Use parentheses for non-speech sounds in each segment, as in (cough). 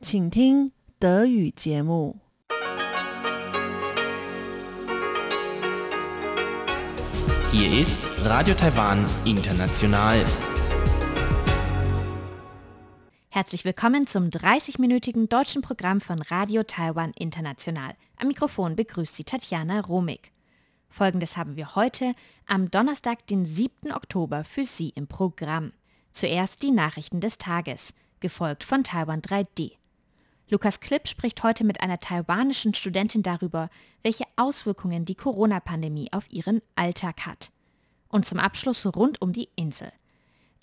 请听德语节目。 Hier ist Radio Taiwan International. Herzlich willkommen zum 30-minütigen deutschen Programm von Radio Taiwan International. Am Mikrofon begrüßt Sie Tatjana Romig. Folgendes haben wir heute am Donnerstag, den 7. Oktober, für Sie im Programm. Zuerst die Nachrichten des Tages, gefolgt von Taiwan 3D. Lukas Klipp spricht heute mit einer taiwanischen Studentin darüber, welche Auswirkungen die Corona-Pandemie auf ihren Alltag hat. Und zum Abschluss rund um die Insel.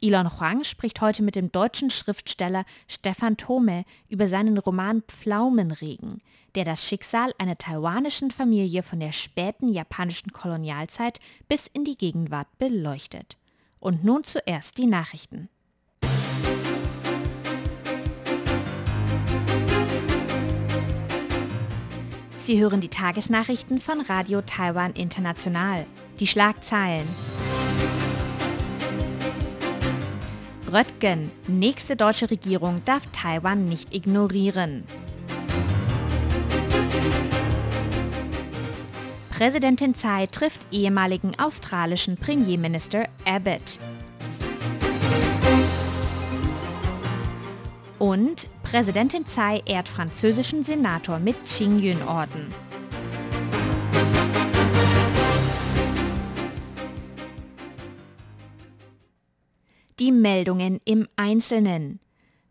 Elon Huang spricht heute mit dem deutschen Schriftsteller Stefan Thome über seinen Roman Pflaumenregen, der das Schicksal einer taiwanischen Familie von der späten japanischen Kolonialzeit bis in die Gegenwart beleuchtet. Und nun zuerst die Nachrichten. Sie hören die Tagesnachrichten von Radio Taiwan International. Die Schlagzeilen. Röttgen, nächste deutsche Regierung darf Taiwan nicht ignorieren. Präsidentin Tsai trifft ehemaligen australischen Premierminister Abbott. Und Präsidentin Tsai ehrt französischen Senator mit Qingyun-Orden. Die Meldungen im Einzelnen.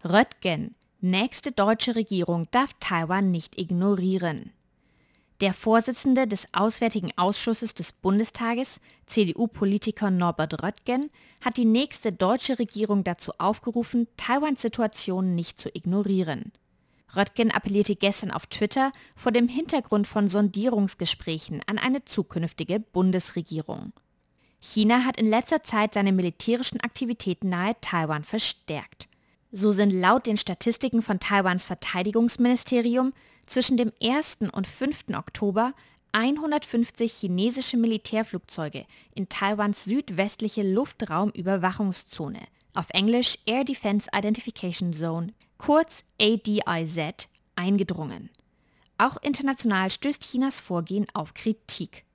Röttgen, nächste deutsche Regierung darf Taiwan nicht ignorieren. Der Vorsitzende des Auswärtigen Ausschusses des Bundestages, CDU-Politiker Norbert Röttgen, hat die nächste deutsche Regierung dazu aufgerufen, Taiwans Situation nicht zu ignorieren. Röttgen appellierte gestern auf Twitter vor dem Hintergrund von Sondierungsgesprächen an eine zukünftige Bundesregierung. China hat in letzter Zeit seine militärischen Aktivitäten nahe Taiwan verstärkt. So sind laut den Statistiken von Taiwans Verteidigungsministerium zwischen dem 1. und 5. Oktober 150 chinesische Militärflugzeuge in Taiwans südwestliche Luftraumüberwachungszone, auf Englisch Air Defense Identification Zone, kurz ADIZ, eingedrungen. Auch international stößt Chinas Vorgehen auf Kritik.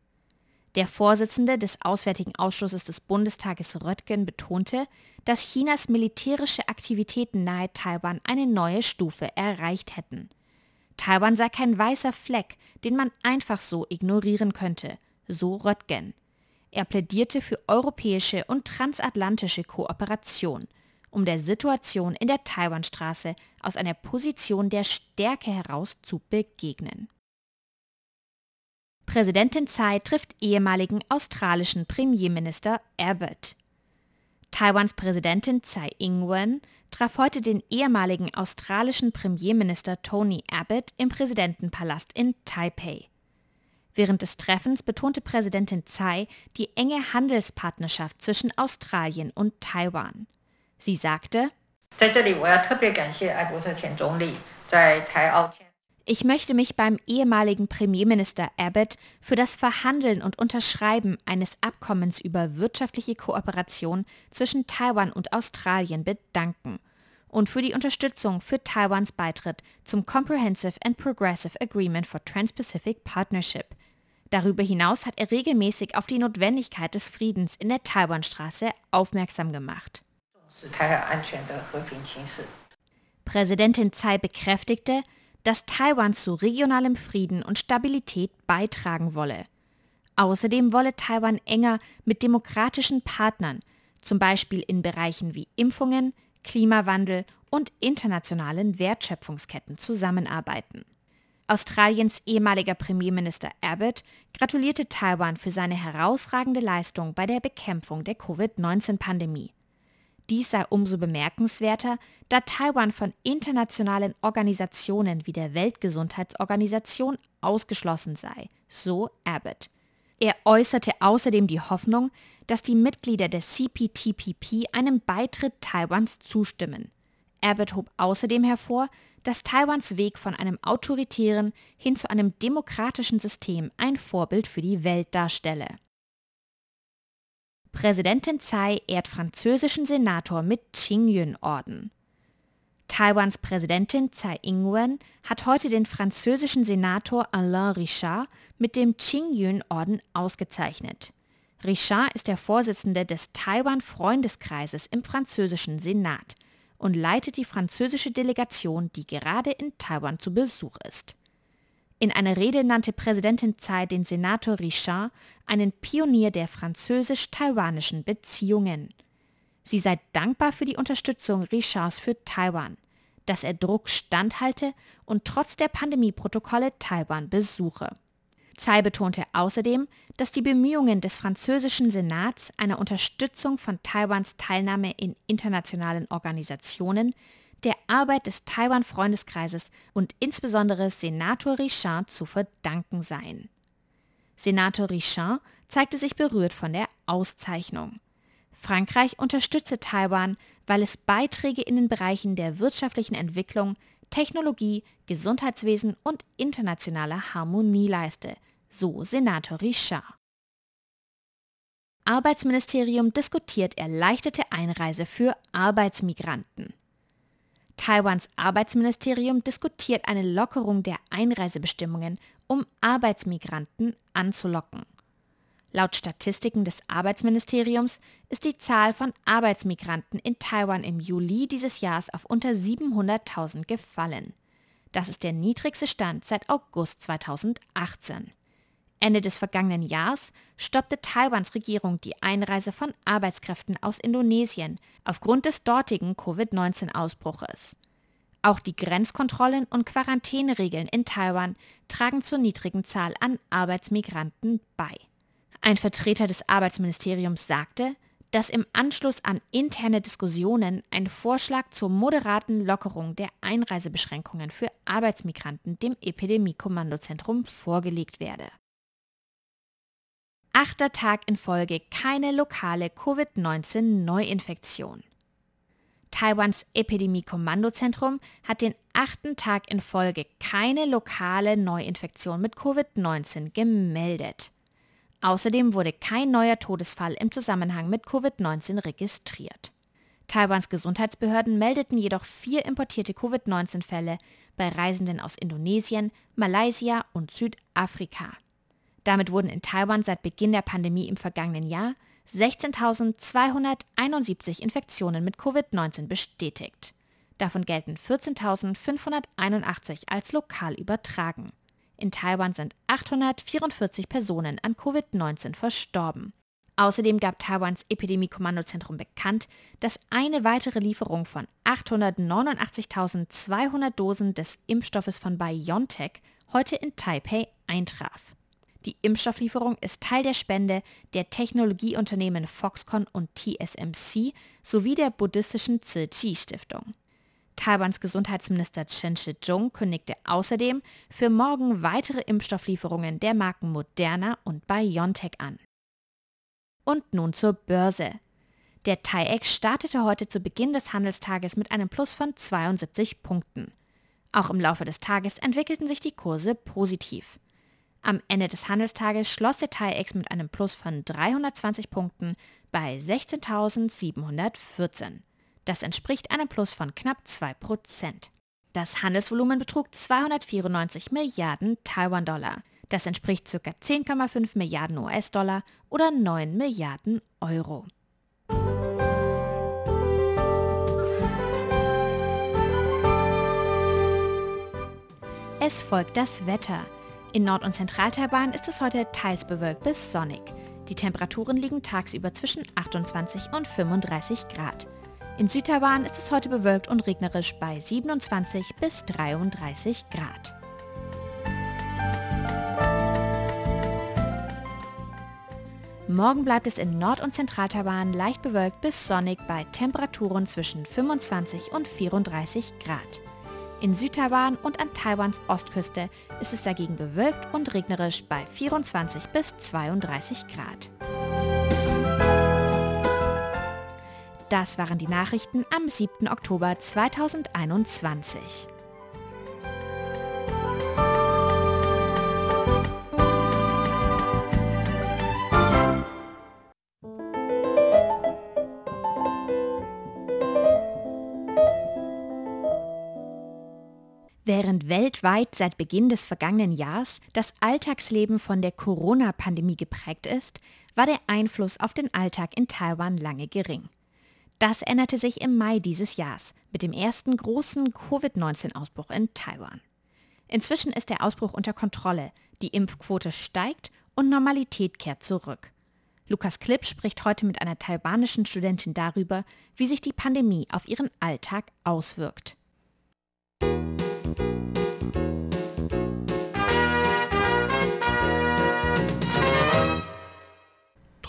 Der Vorsitzende des Auswärtigen Ausschusses des Bundestages Röttgen betonte, dass Chinas militärische Aktivitäten nahe Taiwan eine neue Stufe erreicht hätten. Taiwan sei kein weißer Fleck, den man einfach so ignorieren könnte, so Röttgen. Er plädierte für europäische und transatlantische Kooperation, um der Situation in der Taiwanstraße aus einer Position der Stärke heraus zu begegnen. Präsidentin Tsai trifft ehemaligen australischen Premierminister Abbott. Taiwans Präsidentin Tsai Ing-wen traf heute den ehemaligen australischen Premierminister Tony Abbott im Präsidentenpalast in Taipei. Während des Treffens betonte Präsidentin Tsai die enge Handelspartnerschaft zwischen Australien und Taiwan. Sie sagte, ich möchte mich beim ehemaligen Premierminister Abbott für das Verhandeln und Unterschreiben eines Abkommens über wirtschaftliche Kooperation zwischen Taiwan und Australien bedanken und für die Unterstützung für Taiwans Beitritt zum Comprehensive and Progressive Agreement for Trans-Pacific Partnership. Darüber hinaus hat er regelmäßig auf die Notwendigkeit des Friedens in der Taiwanstraße aufmerksam gemacht. Präsidentin Tsai bekräftigte, dass Taiwan zu regionalem Frieden und Stabilität beitragen wolle. Außerdem wolle Taiwan enger mit demokratischen Partnern, zum Beispiel in Bereichen wie Impfungen, Klimawandel und internationalen Wertschöpfungsketten zusammenarbeiten. Australiens ehemaliger Premierminister Abbott gratulierte Taiwan für seine herausragende Leistung bei der Bekämpfung der Covid-19-Pandemie. Dies sei umso bemerkenswerter, da Taiwan von internationalen Organisationen wie der Weltgesundheitsorganisation ausgeschlossen sei, so Abbott. Er äußerte außerdem die Hoffnung, dass die Mitglieder der CPTPP einem Beitritt Taiwans zustimmen. Abbott hob außerdem hervor, dass Taiwans Weg von einem autoritären hin zu einem demokratischen System ein Vorbild für die Welt darstelle. Präsidentin Tsai ehrt französischen Senator mit Qingyun-Orden. Taiwans Präsidentin Tsai Ing-wen hat heute den französischen Senator Alain Richard mit dem Qing-Yun-Orden ausgezeichnet. Richard ist der Vorsitzende des Taiwan-Freundeskreises im französischen Senat und leitet die französische Delegation, die gerade in Taiwan zu Besuch ist. In einer Rede nannte Präsidentin Tsai den Senator Richard einen Pionier der französisch-taiwanischen Beziehungen. Sie sei dankbar für die Unterstützung Richards für Taiwan, dass er Druck standhalte und trotz der Pandemieprotokolle Taiwan besuche. Tsai betonte außerdem, dass die Bemühungen des französischen Senats einer Unterstützung von Taiwans Teilnahme in internationalen Organisationen, der Arbeit des Taiwan-Freundeskreises und insbesondere Senator Richard zu verdanken seien. Senator Richard zeigte sich berührt von der Auszeichnung. Frankreich unterstütze Taiwan, weil es Beiträge in den Bereichen der wirtschaftlichen Entwicklung, Technologie, Gesundheitswesen und internationaler Harmonie leiste, so Senator Richard. Arbeitsministerium diskutiert erleichterte Einreise für Arbeitsmigranten. Taiwans Arbeitsministerium diskutiert eine Lockerung der Einreisebestimmungen, um Arbeitsmigranten anzulocken. Laut Statistiken des Arbeitsministeriums ist die Zahl von Arbeitsmigranten in Taiwan im Juli dieses Jahres auf unter 700.000 gefallen. Das ist der niedrigste Stand seit August 2018. Ende des vergangenen Jahres stoppte Taiwans Regierung die Einreise von Arbeitskräften aus Indonesien aufgrund des dortigen Covid-19-Ausbruches. Auch die Grenzkontrollen und Quarantäneregeln in Taiwan tragen zur niedrigen Zahl an Arbeitsmigranten bei. Ein Vertreter des Arbeitsministeriums sagte, dass im Anschluss an interne Diskussionen ein Vorschlag zur moderaten Lockerung der Einreisebeschränkungen für Arbeitsmigranten dem Epidemie-Kommandozentrum vorgelegt werde. Achter Tag in Folge keine lokale Covid-19-Neuinfektion. Taiwans Epidemie-Kommandozentrum hat den achten Tag in Folge keine lokale Neuinfektion mit Covid-19 gemeldet. Außerdem wurde kein neuer Todesfall im Zusammenhang mit Covid-19 registriert. Taiwans Gesundheitsbehörden meldeten jedoch vier importierte Covid-19-Fälle bei Reisenden aus Indonesien, Malaysia und Südafrika. Damit wurden in Taiwan seit Beginn der Pandemie im vergangenen Jahr 16.271 Infektionen mit Covid-19 bestätigt. Davon gelten 14.581 als lokal übertragen. In Taiwan sind 844 Personen an Covid-19 verstorben. Außerdem gab Taiwans Epidemie-Kommandozentrum bekannt, dass eine weitere Lieferung von 889.200 Dosen des Impfstoffes von BioNTech heute in Taipei eintraf. Die Impfstofflieferung ist Teil der Spende der Technologieunternehmen Foxconn und TSMC sowie der buddhistischen Tzu Chi Stiftung. Taiwans Gesundheitsminister Chen Shih-chung kündigte außerdem für morgen weitere Impfstofflieferungen der Marken Moderna und BioNTech an. Und nun zur Börse. Der TAIEX startete heute zu Beginn des Handelstages mit einem Plus von 72 Punkten. Auch im Laufe des Tages entwickelten sich die Kurse positiv. Am Ende des Handelstages schloss der TAIEX mit einem Plus von 320 Punkten bei 16.714. Das entspricht einem Plus von knapp 2%. Das Handelsvolumen betrug 294 Milliarden Taiwan-Dollar. Das entspricht ca. 10,5 Milliarden US-Dollar oder 9 Milliarden Euro. Es folgt das Wetter. In Nord- und Zentral-Taiwan ist es heute teils bewölkt bis sonnig. Die Temperaturen liegen tagsüber zwischen 28 und 35 Grad. In Südtaiwan ist es heute bewölkt und regnerisch bei 27 bis 33 Grad. Morgen bleibt es in Nord- und Zentral-Taiwan leicht bewölkt bis sonnig bei Temperaturen zwischen 25 und 34 Grad. In Südtaiwan und an Taiwans Ostküste ist es dagegen bewölkt und regnerisch bei 24 bis 32 Grad. Das waren die Nachrichten am 7. Oktober 2021. Während weltweit seit Beginn des vergangenen Jahres das Alltagsleben von der Corona-Pandemie geprägt ist, war der Einfluss auf den Alltag in Taiwan lange gering. Das änderte sich im Mai dieses Jahres mit dem ersten großen Covid-19-Ausbruch in Taiwan. Inzwischen ist der Ausbruch unter Kontrolle, die Impfquote steigt und Normalität kehrt zurück. Lukas Klipp spricht heute mit einer taiwanischen Studentin darüber, wie sich die Pandemie auf ihren Alltag auswirkt.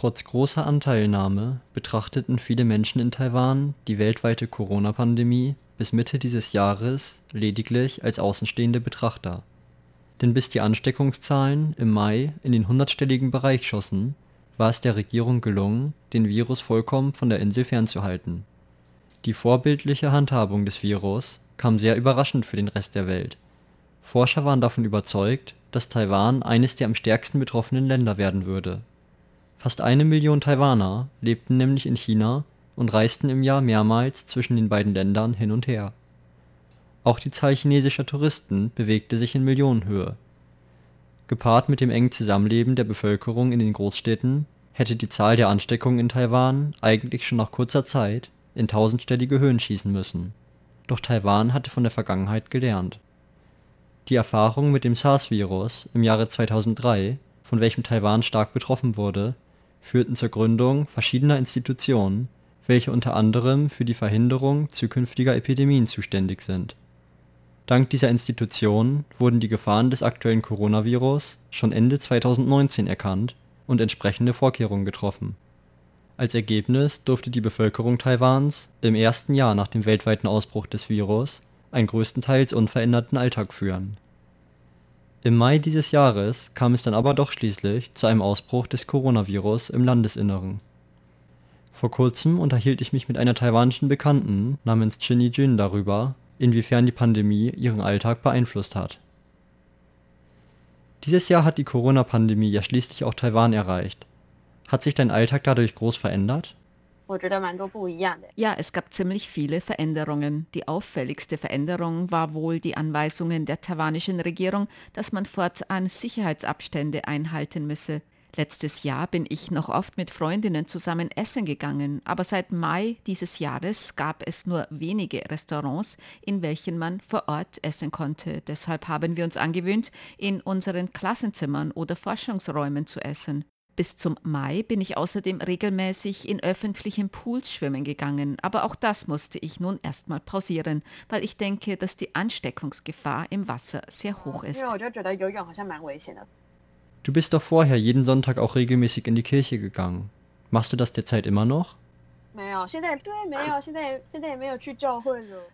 Trotz großer Anteilnahme betrachteten viele Menschen in Taiwan die weltweite Corona-Pandemie bis Mitte dieses Jahres lediglich als außenstehende Betrachter. Denn bis die Ansteckungszahlen im Mai in den hundertstelligen Bereich schossen, war es der Regierung gelungen, den Virus vollkommen von der Insel fernzuhalten. Die vorbildliche Handhabung des Virus kam sehr überraschend für den Rest der Welt. Forscher waren davon überzeugt, dass Taiwan eines der am stärksten betroffenen Länder werden würde. Fast eine Million Taiwaner lebten nämlich in China und reisten im Jahr mehrmals zwischen den beiden Ländern hin und her. Auch die Zahl chinesischer Touristen bewegte sich in Millionenhöhe. Gepaart mit dem engen Zusammenleben der Bevölkerung in den Großstädten hätte die Zahl der Ansteckungen in Taiwan eigentlich schon nach kurzer Zeit in tausendstellige Höhen schießen müssen. Doch Taiwan hatte von der Vergangenheit gelernt. Die Erfahrungen mit dem SARS-Virus im Jahre 2003, von welchem Taiwan stark betroffen wurde, führten zur Gründung verschiedener Institutionen welche unter anderem für die Verhinderung zukünftiger Epidemien zuständig sind. Dank dieser Institutionen wurden die Gefahren des aktuellen Coronavirus schon Ende 2019 erkannt und entsprechende Vorkehrungen getroffen. Als Ergebnis durfte die Bevölkerung Taiwans im ersten Jahr nach dem weltweiten Ausbruch des Virus einen größtenteils unveränderten Alltag führen. Im Mai dieses Jahres kam es dann aber doch schließlich zu einem Ausbruch des Coronavirus im Landesinneren vor kurzem unterhielt ich mich mit einer taiwanischen Bekannten namens Chinny Jun darüber, inwiefern die Pandemie ihren Alltag beeinflusst hat. Dieses Jahr hat die Corona-Pandemie ja schließlich auch Taiwan erreicht. Hat sich dein Alltag dadurch groß verändert? Ja, es gab ziemlich viele Veränderungen. Die auffälligste Veränderung war wohl die Anweisungen der taiwanischen Regierung, dass man fortan Sicherheitsabstände einhalten müsse. Letztes Jahr bin ich noch oft mit Freundinnen zusammen essen gegangen, aber seit Mai dieses Jahres gab es nur wenige Restaurants, in welchen man vor Ort essen konnte. Deshalb haben wir uns angewöhnt, in unseren Klassenzimmern oder Forschungsräumen zu essen. Bis zum Mai bin ich außerdem regelmäßig in öffentlichen Pools schwimmen gegangen, aber auch das musste ich nun erstmal pausieren, weil ich denke, dass die Ansteckungsgefahr im Wasser sehr hoch ist. Du bist doch vorher jeden Sonntag auch regelmäßig in die Kirche gegangen. Machst du das derzeit immer noch?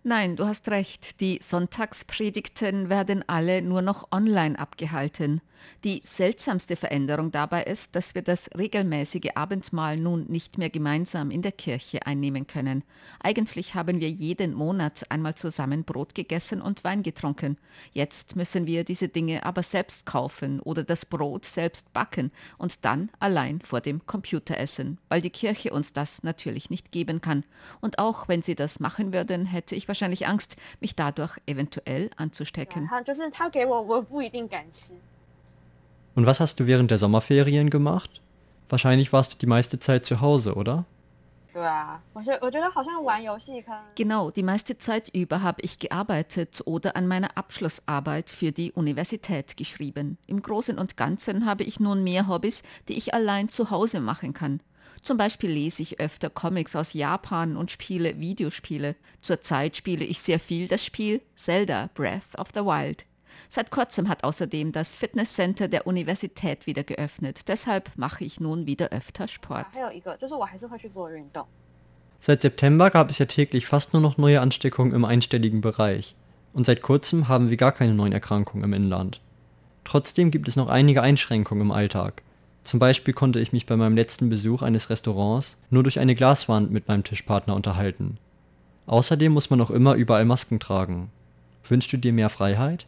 Nein, du hast recht. Die Sonntagspredigten werden alle nur noch online abgehalten. Die seltsamste Veränderung dabei ist, dass wir das regelmäßige Abendmahl nun nicht mehr gemeinsam in der Kirche einnehmen können. Eigentlich haben wir jeden Monat einmal zusammen Brot gegessen und Wein getrunken. Jetzt müssen wir diese Dinge aber selbst kaufen oder das Brot selbst backen und dann allein vor dem Computer essen, weil die Kirche uns das natürlich nicht geben kann. Und auch wenn sie das machen würden, hätte ich wahrscheinlich Angst, mich dadurch eventuell anzustecken. Und was hast du während der Sommerferien gemacht? Wahrscheinlich warst du die meiste Zeit zu Hause, oder? Genau, die meiste Zeit über habe ich gearbeitet oder an meiner Abschlussarbeit für die Universität geschrieben. Im Großen und Ganzen habe ich nun mehr Hobbys, die ich allein zu Hause machen kann. Zum Beispiel lese ich öfter Comics aus Japan und spiele Videospiele. Zurzeit spiele ich sehr viel das Spiel Zelda Breath of the Wild. Seit kurzem hat außerdem das Fitnesscenter der Universität wieder geöffnet. Deshalb mache ich nun wieder öfter Sport. Seit September gab es ja täglich fast nur noch neue Ansteckungen im einstelligen Bereich. Und seit kurzem haben wir gar keine neuen Erkrankungen im Inland. Trotzdem gibt es noch einige Einschränkungen im Alltag. Zum Beispiel konnte ich mich bei meinem letzten Besuch eines Restaurants nur durch eine Glaswand mit meinem Tischpartner unterhalten. Außerdem muss man noch immer überall Masken tragen. Wünschst du dir mehr Freiheit?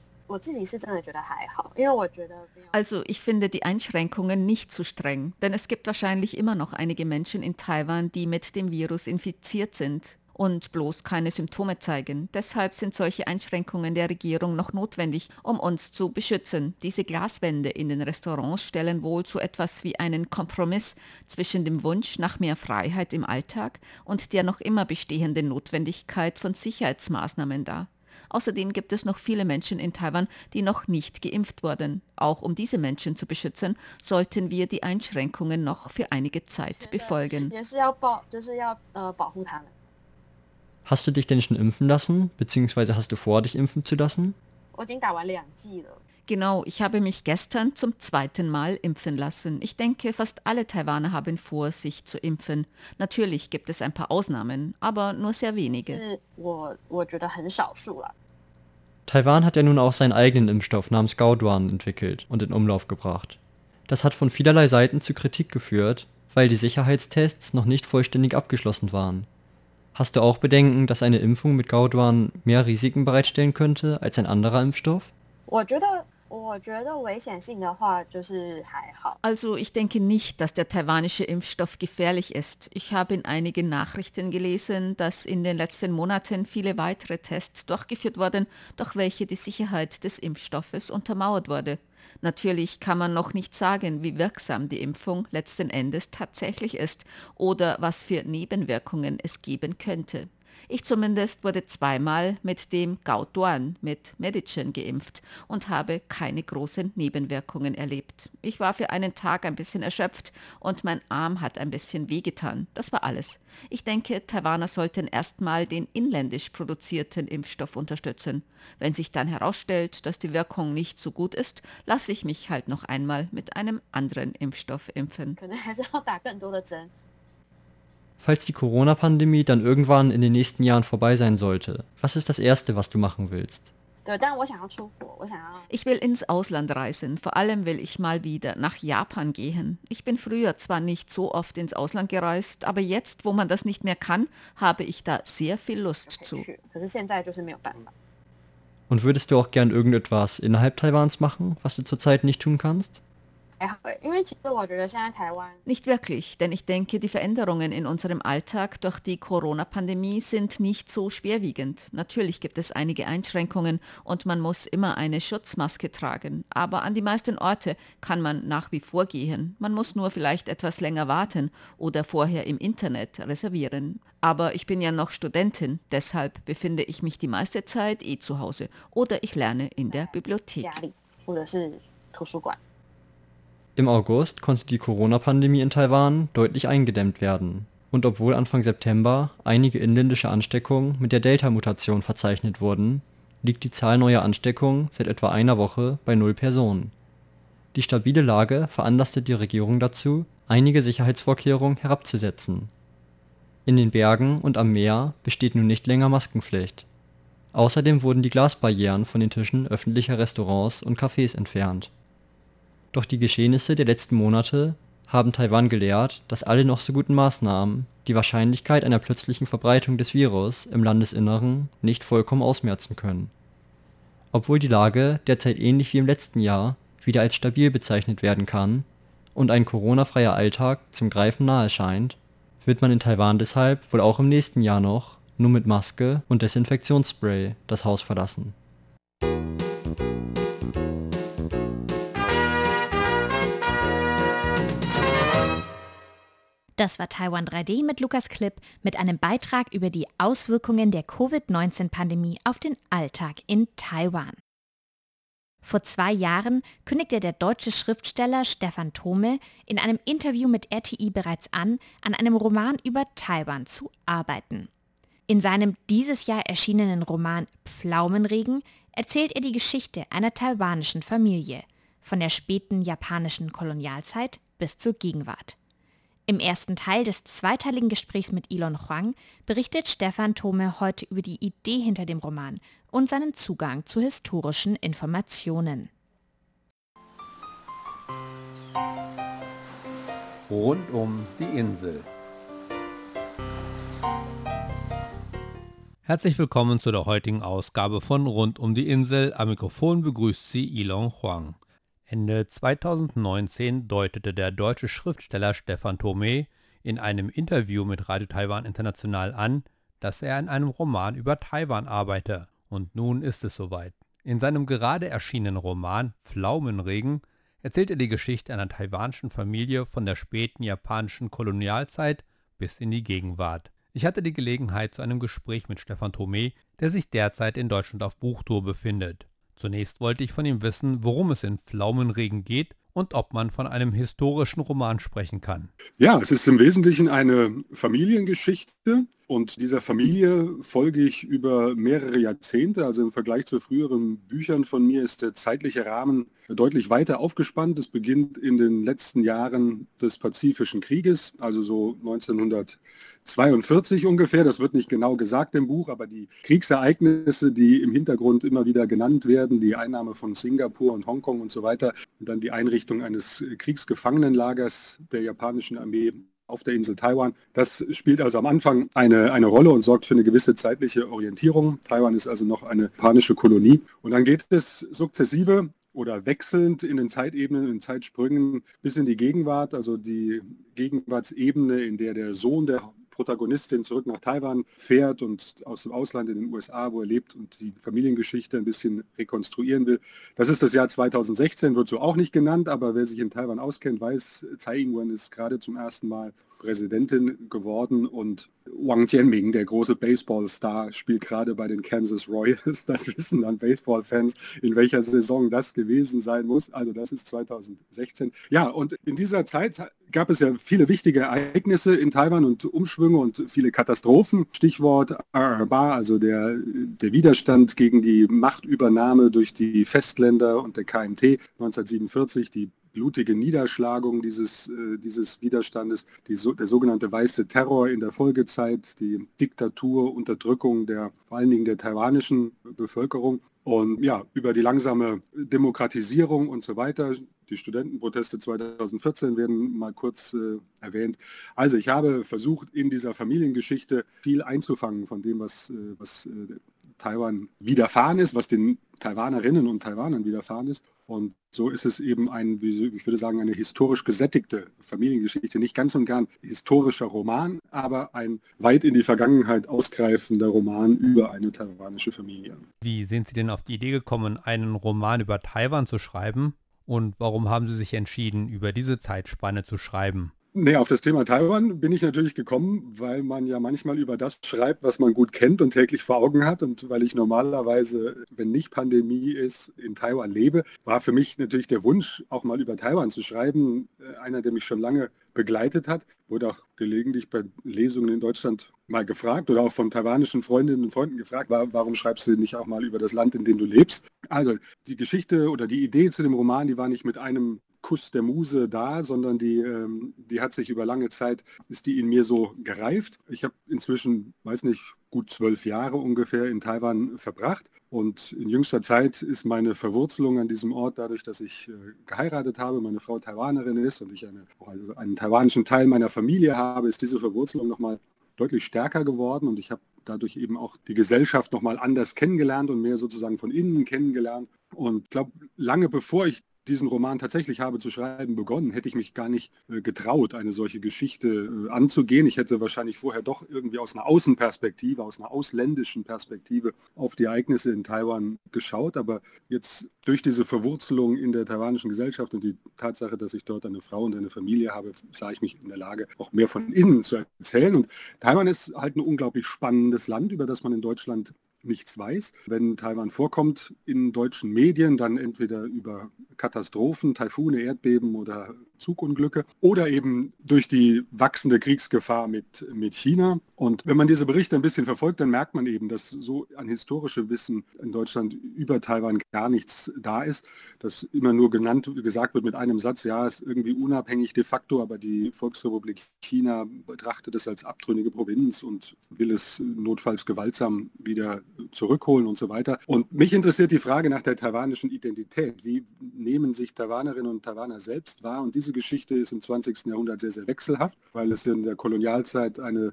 Also ich finde die Einschränkungen nicht zu streng, denn es gibt wahrscheinlich immer noch einige Menschen in Taiwan, die mit dem Virus infiziert sind. und bloß keine Symptome zeigen. Deshalb sind solche Einschränkungen der Regierung noch notwendig, um uns zu beschützen. Diese Glaswände in den Restaurants stellen wohl zu etwas wie einen Kompromiss zwischen dem Wunsch nach mehr Freiheit im Alltag und der noch immer bestehenden Notwendigkeit von Sicherheitsmaßnahmen dar. Außerdem gibt es noch viele Menschen in Taiwan, die noch nicht geimpft wurden. Auch um diese Menschen zu beschützen, sollten wir die Einschränkungen noch für einige Zeit befolgen. Hast du dich denn schon impfen lassen, beziehungsweise hast du vor, dich impfen zu lassen? Genau, ich habe mich gestern zum zweiten Mal impfen lassen. Ich denke, fast alle Taiwaner haben vor, sich zu impfen. Natürlich gibt es ein paar Ausnahmen, aber nur sehr wenige. Taiwan hat ja nun auch seinen eigenen Impfstoff namens Gauduan entwickelt und in Umlauf gebracht. Das hat von vielerlei Seiten zu Kritik geführt, weil die Sicherheitstests noch nicht vollständig abgeschlossen waren. Hast du auch Bedenken, dass eine Impfung mit Gauduan mehr Risiken bereitstellen könnte als ein anderer Impfstoff? Also ich denke nicht, dass der taiwanische Impfstoff gefährlich ist. Ich habe in einigen Nachrichten gelesen, dass in den letzten Monaten viele weitere Tests durchgeführt wurden, durch welche die Sicherheit des Impfstoffes untermauert wurde. Natürlich kann man noch nicht sagen, wie wirksam die Impfung letzten Endes tatsächlich ist oder was für Nebenwirkungen es geben könnte. Ich zumindest wurde zweimal mit dem Gauduan, mit Medicin geimpft und habe keine großen Nebenwirkungen erlebt. Ich war für einen Tag ein bisschen erschöpft und mein Arm hat ein bisschen wehgetan. Das war alles. Ich denke, Taiwaner sollten erstmal den inländisch produzierten Impfstoff unterstützen. Wenn sich dann herausstellt, dass die Wirkung nicht so gut ist, lasse ich mich halt noch einmal mit einem anderen Impfstoff impfen. Falls die Corona-Pandemie dann irgendwann in den nächsten Jahren vorbei sein sollte, was ist das Erste, was du machen willst? Ich will ins Ausland reisen. Vor allem will ich mal wieder nach Japan gehen. Ich bin früher zwar nicht so oft ins Ausland gereist, aber jetzt, wo man das nicht mehr kann, habe ich da sehr viel Lust zu. Und würdest du auch gern irgendetwas innerhalb Taiwans machen, was du zurzeit nicht tun kannst? Nicht wirklich, denn ich denke, die Veränderungen in unserem Alltag durch die Corona-Pandemie sind nicht so schwerwiegend. Natürlich gibt es einige Einschränkungen und man muss immer eine Schutzmaske tragen, aber an die meisten Orte kann man nach wie vor gehen. Man muss nur vielleicht etwas länger warten oder vorher im Internet reservieren. Aber ich bin ja noch Studentin, deshalb befinde ich mich die meiste Zeit eh zu Hause oder ich lerne in der Bibliothek. Im August konnte die Corona-Pandemie in Taiwan deutlich eingedämmt werden, und obwohl Anfang September einige inländische Ansteckungen mit der Delta-Mutation verzeichnet wurden, liegt die Zahl neuer Ansteckungen seit etwa einer Woche bei null Personen. Die stabile Lage veranlasste die Regierung dazu, einige Sicherheitsvorkehrungen herabzusetzen. In den Bergen und am Meer besteht nun nicht länger Maskenpflicht. Außerdem wurden die Glasbarrieren von den Tischen öffentlicher Restaurants und Cafés entfernt doch die Geschehnisse der letzten Monate haben Taiwan gelehrt, dass alle noch so guten Maßnahmen die Wahrscheinlichkeit einer plötzlichen Verbreitung des Virus im Landesinneren nicht vollkommen ausmerzen können. Obwohl die Lage derzeit ähnlich wie im letzten Jahr wieder als stabil bezeichnet werden kann und ein Corona-freier Alltag zum Greifen nahe scheint, wird man in Taiwan deshalb wohl auch im nächsten Jahr noch nur mit Maske und Desinfektionsspray das Haus verlassen Das war Taiwan 3D mit Lukas Klipp mit einem Beitrag über die Auswirkungen der Covid-19-Pandemie auf den Alltag in Taiwan. Vor zwei Jahren kündigte der deutsche Schriftsteller Stefan Thome in einem Interview mit RTI bereits an, an einem Roman über Taiwan zu arbeiten. In seinem dieses Jahr erschienenen Roman Pflaumenregen erzählt er die Geschichte einer taiwanischen Familie, von der späten japanischen Kolonialzeit bis zur Gegenwart. Im ersten Teil des zweiteiligen Gesprächs mit Elon Huang berichtet Stefan Thome heute über die Idee hinter dem Roman und seinen Zugang zu historischen Informationen. Rund um die Insel. Herzlich willkommen zu der heutigen Ausgabe von Rund um die Insel. Am Mikrofon begrüßt Sie Elon Huang. Ende 2019 deutete der deutsche Schriftsteller Stefan Thome in einem Interview mit Radio Taiwan International an, dass er an einem Roman über Taiwan arbeite. Und nun ist es soweit. In seinem gerade erschienenen Roman Pflaumenregen erzählt er die Geschichte einer taiwanischen Familie von der späten japanischen Kolonialzeit bis in die Gegenwart. Ich hatte die Gelegenheit zu einem Gespräch mit Stefan Thome, der sich derzeit in Deutschland auf Buchtour befindet. Zunächst wollte ich von ihm wissen, worum es in Pflaumenregen geht und ob man von einem historischen Roman sprechen kann. Ja, es ist im Wesentlichen eine Familiengeschichte und dieser Familie folge ich über mehrere Jahrzehnte. Also im Vergleich zu früheren Büchern von mir ist der zeitliche Rahmen deutlich weiter aufgespannt. Es beginnt in den letzten Jahren des Pazifischen Krieges, also so 1942 ungefähr. Das wird nicht genau gesagt im Buch, aber die Kriegsereignisse, die im Hintergrund immer wieder genannt werden, die Einnahme von Singapur und Hongkong und so weiter, und dann die Einrichtung eines Kriegsgefangenenlagers der japanischen Armee auf der Insel Taiwan. Das spielt also am Anfang eine, eine Rolle und sorgt für eine gewisse zeitliche Orientierung. Taiwan ist also noch eine japanische Kolonie. Und dann geht es sukzessive oder wechselnd in den Zeitebenen, in Zeitsprüngen bis in die Gegenwart, also die Gegenwartsebene, in der der Sohn der Protagonistin zurück nach Taiwan fährt und aus dem Ausland in den USA, wo er lebt und die Familiengeschichte ein bisschen rekonstruieren will. Das ist das Jahr 2016, wird so auch nicht genannt, aber wer sich in Taiwan auskennt, weiß, Tsai Ing-wen ist gerade zum ersten Mal Präsidentin geworden und Wang Jianming, der große Baseballstar, spielt gerade bei den Kansas Royals. (laughs) Das wissen dann Baseballfans, in welcher Saison das gewesen sein muss. Also das ist 2016. Ja, und in dieser Zeit gab es ja viele wichtige Ereignisse in Taiwan und Umschwünge und viele Katastrophen. Stichwort Araba, also der, der Widerstand gegen die Machtübernahme durch die Festländer und der KMT 1947, die blutige Niederschlagung dieses, äh, dieses Widerstandes, die, der sogenannte weiße Terror in der Folgezeit, die Diktatur, Unterdrückung der vor allen Dingen der taiwanischen Bevölkerung und ja, über die langsame Demokratisierung und so weiter. Die Studentenproteste 2014 werden mal kurz äh, erwähnt. Also ich habe versucht, in dieser Familiengeschichte viel einzufangen von dem, was, äh, was äh, Taiwan widerfahren ist, was den Taiwanerinnen und Taiwanern widerfahren ist. Und so ist es eben ein, ich würde sagen, eine historisch gesättigte Familiengeschichte. Nicht ganz und gern historischer Roman, aber ein weit in die Vergangenheit ausgreifender Roman über eine taiwanische Familie. Wie sind Sie denn auf die Idee gekommen, einen Roman über Taiwan zu schreiben? Und warum haben Sie sich entschieden, über diese Zeitspanne zu schreiben? Nee, auf das Thema Taiwan bin ich natürlich gekommen, weil man ja manchmal über das schreibt, was man gut kennt und täglich vor Augen hat. Und weil ich normalerweise, wenn nicht Pandemie ist, in Taiwan lebe, war für mich natürlich der Wunsch, auch mal über Taiwan zu schreiben, äh, einer, der mich schon lange begleitet hat. Wurde auch gelegentlich bei Lesungen in Deutschland mal gefragt oder auch von taiwanischen Freundinnen und Freunden gefragt, warum schreibst du nicht auch mal über das Land, in dem du lebst? Also die Geschichte oder die Idee zu dem Roman, die war nicht mit einem Kuss der Muse da, sondern die, ähm, die hat sich über lange Zeit, ist die in mir so gereift. Ich habe inzwischen, weiß nicht, gut zwölf Jahre ungefähr in Taiwan verbracht. Und in jüngster Zeit ist meine Verwurzelung an diesem Ort dadurch, dass ich äh, geheiratet habe, meine Frau Taiwanerin ist und ich eine, also einen taiwanischen Teil meiner Familie habe, ist diese Verwurzelung nochmal deutlich stärker geworden und ich habe dadurch eben auch die Gesellschaft nochmal anders kennengelernt und mehr sozusagen von innen kennengelernt. Und ich glaube, lange bevor ich diesen Roman tatsächlich habe zu schreiben begonnen, hätte ich mich gar nicht äh, getraut, eine solche Geschichte äh, anzugehen. Ich hätte wahrscheinlich vorher doch irgendwie aus einer Außenperspektive, aus einer ausländischen Perspektive auf die Ereignisse in Taiwan geschaut. Aber jetzt durch diese Verwurzelung in der taiwanischen Gesellschaft und die Tatsache, dass ich dort eine Frau und eine Familie habe, sah ich mich in der Lage, auch mehr von innen zu erzählen. Und Taiwan ist halt ein unglaublich spannendes Land, über das man in Deutschland nichts weiß. Wenn Taiwan vorkommt in deutschen Medien, dann entweder über Katastrophen, Taifune, Erdbeben oder Zugunglücke oder eben durch die wachsende Kriegsgefahr mit, mit China. Und wenn man diese Berichte ein bisschen verfolgt, dann merkt man eben, dass so an historischem Wissen in Deutschland über Taiwan gar nichts da ist, dass immer nur genannt, gesagt wird mit einem Satz, ja, ist irgendwie unabhängig de facto, aber die Volksrepublik China betrachtet es als abtrünnige Provinz und will es notfalls gewaltsam wieder zurückholen und so weiter. Und mich interessiert die Frage nach der taiwanischen Identität. Wie nehmen sich Taiwanerinnen und Taiwaner selbst wahr? Und diese Geschichte ist im 20. Jahrhundert sehr, sehr wechselhaft, weil es in der Kolonialzeit eine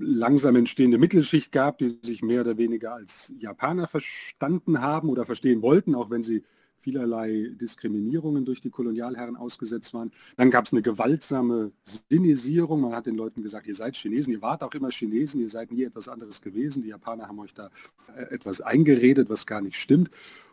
langsam entstehende Mittelschicht gab, die sich mehr oder weniger als Japaner verstanden haben oder verstehen wollten, auch wenn sie vielerlei Diskriminierungen durch die Kolonialherren ausgesetzt waren. Dann gab es eine gewaltsame Sinnisierung. Man hat den Leuten gesagt, ihr seid Chinesen, ihr wart auch immer Chinesen, ihr seid nie etwas anderes gewesen. Die Japaner haben euch da äh, etwas eingeredet, was gar nicht stimmt.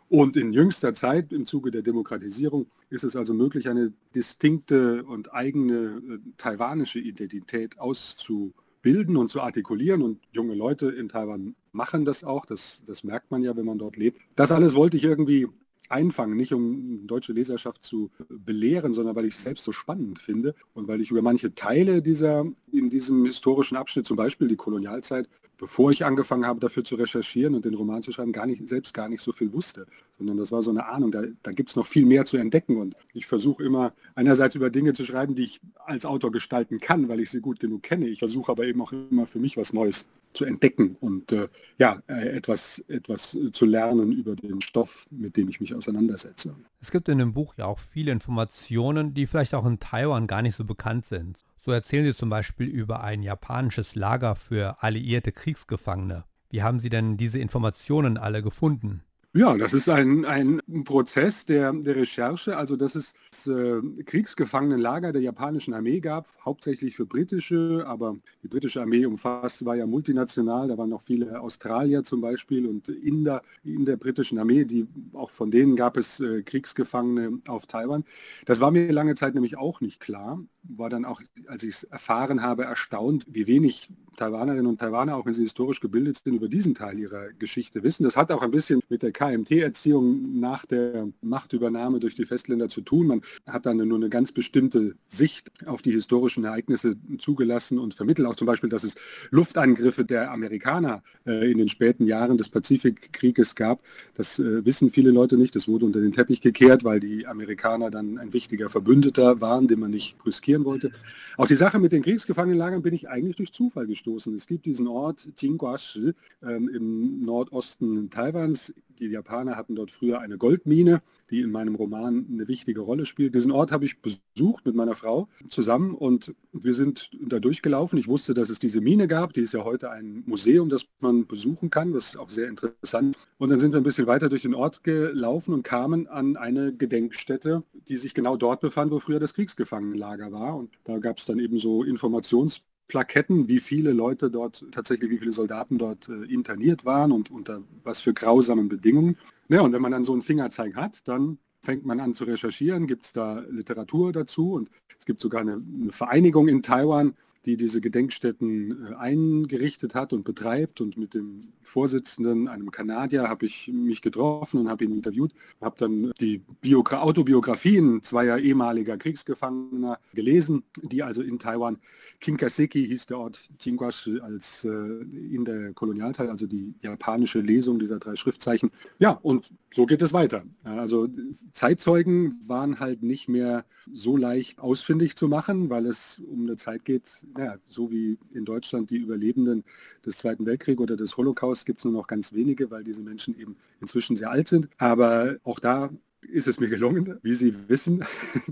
Und in jüngster Zeit, im Zuge der Demokratisierung, ist es also möglich, eine distinkte und eigene äh, taiwanische Identität auszubilden und zu artikulieren. Und junge Leute in Taiwan machen das auch. Das, das merkt man ja, wenn man dort lebt. Das alles wollte ich irgendwie einfangen, nicht um deutsche Leserschaft zu belehren, sondern weil ich es selbst so spannend finde und weil ich über manche Teile dieser in diesem historischen Abschnitt, zum Beispiel die Kolonialzeit, bevor ich angefangen habe, dafür zu recherchieren und den Roman zu schreiben, gar nicht, selbst gar nicht so viel wusste, sondern das war so eine Ahnung, da, da gibt es noch viel mehr zu entdecken und ich versuche immer einerseits über Dinge zu schreiben, die ich als Autor gestalten kann, weil ich sie gut genug kenne. Ich versuche aber eben auch immer für mich was Neues zu entdecken und äh, ja, äh, etwas, etwas zu lernen über den Stoff, mit dem ich mich auseinandersetze. Es gibt in dem Buch ja auch viele Informationen, die vielleicht auch in Taiwan gar nicht so bekannt sind. So erzählen Sie zum Beispiel über ein japanisches Lager für alliierte Kriegsgefangene. Wie haben Sie denn diese Informationen alle gefunden? Ja, das ist ein, ein Prozess der, der Recherche, also dass es äh, Kriegsgefangenenlager der japanischen Armee gab, hauptsächlich für britische, aber die britische Armee umfasst, war ja multinational, da waren noch viele Australier zum Beispiel und Inder in der britischen Armee, die auch von denen gab es äh, Kriegsgefangene auf Taiwan. Das war mir lange Zeit nämlich auch nicht klar, war dann auch, als ich es erfahren habe, erstaunt, wie wenig Taiwanerinnen und Taiwaner, auch wenn sie historisch gebildet sind, über diesen Teil ihrer Geschichte wissen. Das hat auch ein bisschen mit der KMT-Erziehung nach der Machtübernahme durch die Festländer zu tun. Man hat dann nur eine ganz bestimmte Sicht auf die historischen Ereignisse zugelassen und vermittelt. Auch zum Beispiel, dass es Luftangriffe der Amerikaner äh, in den späten Jahren des Pazifikkrieges gab. Das äh, wissen viele Leute nicht. Das wurde unter den Teppich gekehrt, weil die Amerikaner dann ein wichtiger Verbündeter waren, den man nicht riskieren wollte. Auch die Sache mit den Kriegsgefangenenlagern bin ich eigentlich durch Zufall gestoßen gestoßen. Es gibt diesen Ort Jingguashi ähm, im Nordosten Taiwans. Die Japaner hatten dort früher eine Goldmine, die in meinem Roman eine wichtige Rolle spielt. Diesen Ort habe ich besucht mit meiner Frau zusammen und wir sind da durchgelaufen. Ich wusste, dass es diese Mine gab. Die ist ja heute ein Museum, das man besuchen kann. Das ist auch sehr interessant. Und dann sind wir ein bisschen weiter durch den Ort gelaufen und kamen an eine Gedenkstätte, die sich genau dort befand, wo früher das Kriegsgefangenenlager war. Und da gab es dann eben so Informations Plaketten, wie viele Leute dort, tatsächlich wie viele Soldaten dort äh, interniert waren und unter was für grausamen Bedingungen. Ja, und wenn man dann so einen Fingerzeig hat, dann fängt man an zu recherchieren, gibt es da Literatur dazu und es gibt sogar eine, eine Vereinigung in Taiwan, die diese Gedenkstätten äh, eingerichtet hat und betreibt. Und mit dem Vorsitzenden, einem Kanadier, habe ich mich getroffen und habe ihn interviewt. Habe dann die Biogra Autobiografien zweier ehemaliger Kriegsgefangener gelesen, die also in Taiwan, Kinkaseki hieß der Ort, Jingwash als äh, in der Kolonialzeit, also die japanische Lesung dieser drei Schriftzeichen. Ja, und so geht es weiter. Also Zeitzeugen waren halt nicht mehr so leicht ausfindig zu machen, weil es um eine Zeit geht, ja, so wie in Deutschland die Überlebenden des Zweiten Weltkriegs oder des Holocaust gibt es nur noch ganz wenige, weil diese Menschen eben inzwischen sehr alt sind. Aber auch da ist es mir gelungen, wie Sie wissen,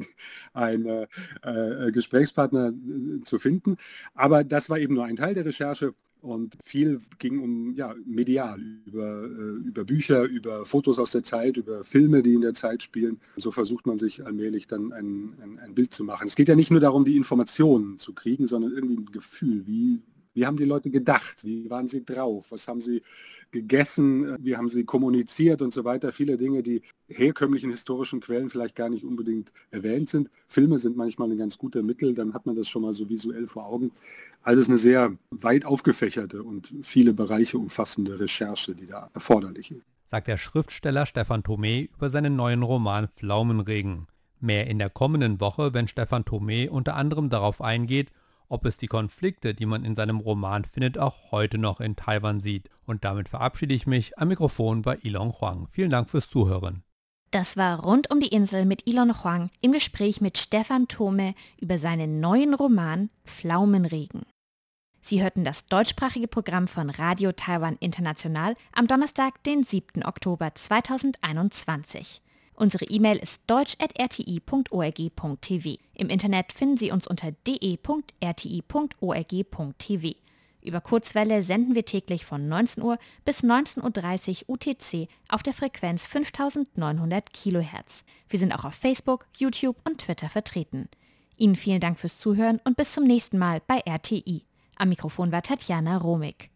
(laughs) einen äh, Gesprächspartner äh, zu finden. Aber das war eben nur ein Teil der Recherche. Und viel ging um ja, medial, über, äh, über Bücher, über Fotos aus der Zeit, über Filme, die in der Zeit spielen. So versucht man sich allmählich dann ein, ein, ein Bild zu machen. Es geht ja nicht nur darum, die Informationen zu kriegen, sondern irgendwie ein Gefühl, wie, wie haben die Leute gedacht? Wie waren sie drauf? Was haben sie gegessen? Wie haben sie kommuniziert und so weiter? Viele Dinge, die herkömmlichen historischen Quellen vielleicht gar nicht unbedingt erwähnt sind. Filme sind manchmal ein ganz guter Mittel, dann hat man das schon mal so visuell vor Augen. Also es ist eine sehr weit aufgefächerte und viele Bereiche umfassende Recherche, die da erforderlich ist. Sagt der Schriftsteller Stefan Thome über seinen neuen Roman Pflaumenregen. Mehr in der kommenden Woche, wenn Stefan Thome unter anderem darauf eingeht, ob es die Konflikte, die man in seinem Roman findet, auch heute noch in Taiwan sieht. Und damit verabschiede ich mich. Am Mikrofon bei Ilon Huang. Vielen Dank fürs Zuhören. Das war rund um die Insel mit Ilon Huang im Gespräch mit Stefan Thome über seinen neuen Roman Pflaumenregen. Sie hörten das deutschsprachige Programm von Radio Taiwan International am Donnerstag, den 7. Oktober 2021. Unsere E-Mail ist deutsch.rti.org.tv. Im Internet finden Sie uns unter de.rti.org.tv. Über Kurzwelle senden wir täglich von 19 Uhr bis 19.30 Uhr UTC auf der Frequenz 5900 kHz. Wir sind auch auf Facebook, YouTube und Twitter vertreten. Ihnen vielen Dank fürs Zuhören und bis zum nächsten Mal bei RTI. Am Mikrofon war Tatjana Romig.